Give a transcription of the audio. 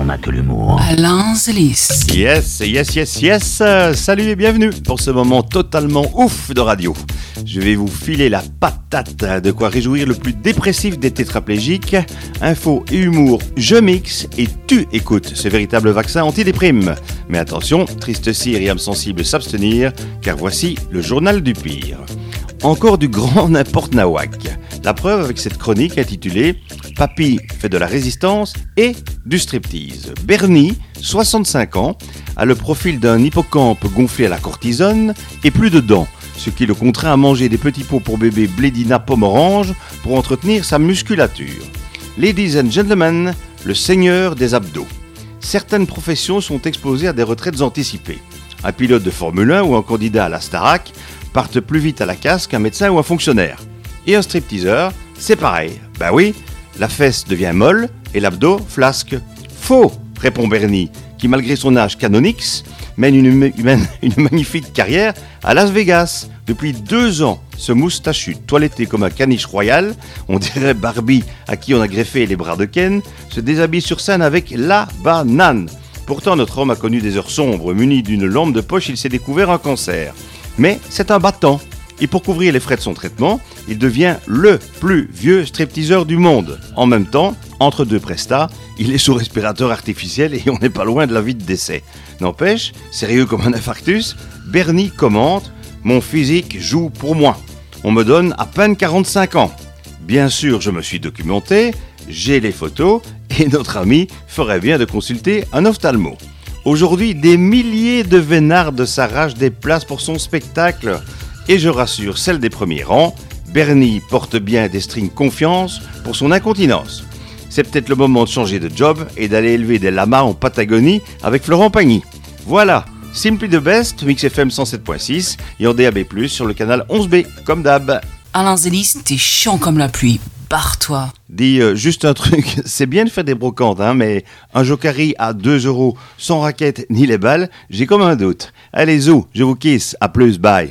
on n'a que l'humour. Alain Zélis. Yes, yes, yes, yes. Salut et bienvenue pour ce moment totalement ouf de radio. Je vais vous filer la patate, de quoi réjouir le plus dépressif des tétraplégiques. Info et humour, je mixe et tu écoutes ce véritable vaccin antidéprime. Mais attention, triste cire et âme sensible s'abstenir, car voici le journal du pire. Encore du grand n'importe nawak. La preuve avec cette chronique intitulée Papy fait de la résistance et du striptease. Bernie, 65 ans, a le profil d'un hippocampe gonflé à la cortisone et plus de dents, ce qui le contraint à manger des petits pots pour bébé Blédina pomme orange pour entretenir sa musculature. Ladies and gentlemen, le seigneur des abdos. Certaines professions sont exposées à des retraites anticipées. Un pilote de Formule 1 ou un candidat à la Starac partent plus vite à la casse qu'un médecin ou un fonctionnaire. Et un stripteaseur, c'est pareil. Ben oui, la fesse devient molle et l'abdo flasque. Faux, répond Bernie, qui malgré son âge canonix, mène une, une, magnifique carrière à Las Vegas. Depuis deux ans, ce moustachu toiletté comme un caniche royal, on dirait Barbie à qui on a greffé les bras de Ken, se déshabille sur scène avec la banane. Pourtant, notre homme a connu des heures sombres. Muni d'une lampe de poche, il s'est découvert un cancer. Mais c'est un battant. Et pour couvrir les frais de son traitement, il devient le plus vieux stripteaseur du monde. En même temps, entre deux prestats, il est sous respirateur artificiel et on n'est pas loin de la vie de décès. N'empêche, sérieux comme un infarctus, Bernie commente Mon physique joue pour moi. On me donne à peine 45 ans. Bien sûr, je me suis documenté, j'ai les photos et notre ami ferait bien de consulter un ophtalmo. Aujourd'hui, des milliers de vénardes s'arrachent des places pour son spectacle. Et je rassure celle des premiers rangs, Bernie porte bien des strings confiance pour son incontinence. C'est peut-être le moment de changer de job et d'aller élever des lamas en Patagonie avec Florent Pagny. Voilà, Simply the Best, Mix FM 107.6 et en DAB+, sur le canal 11B, comme d'hab. Alain Zélis, t'es chiant comme la pluie. Barre-toi. Dis euh, juste un truc, c'est bien de faire des brocantes, hein, mais un jokari à 2 euros sans raquette ni les balles, j'ai comme un doute. Allez, zou, je vous kiss, à plus, bye.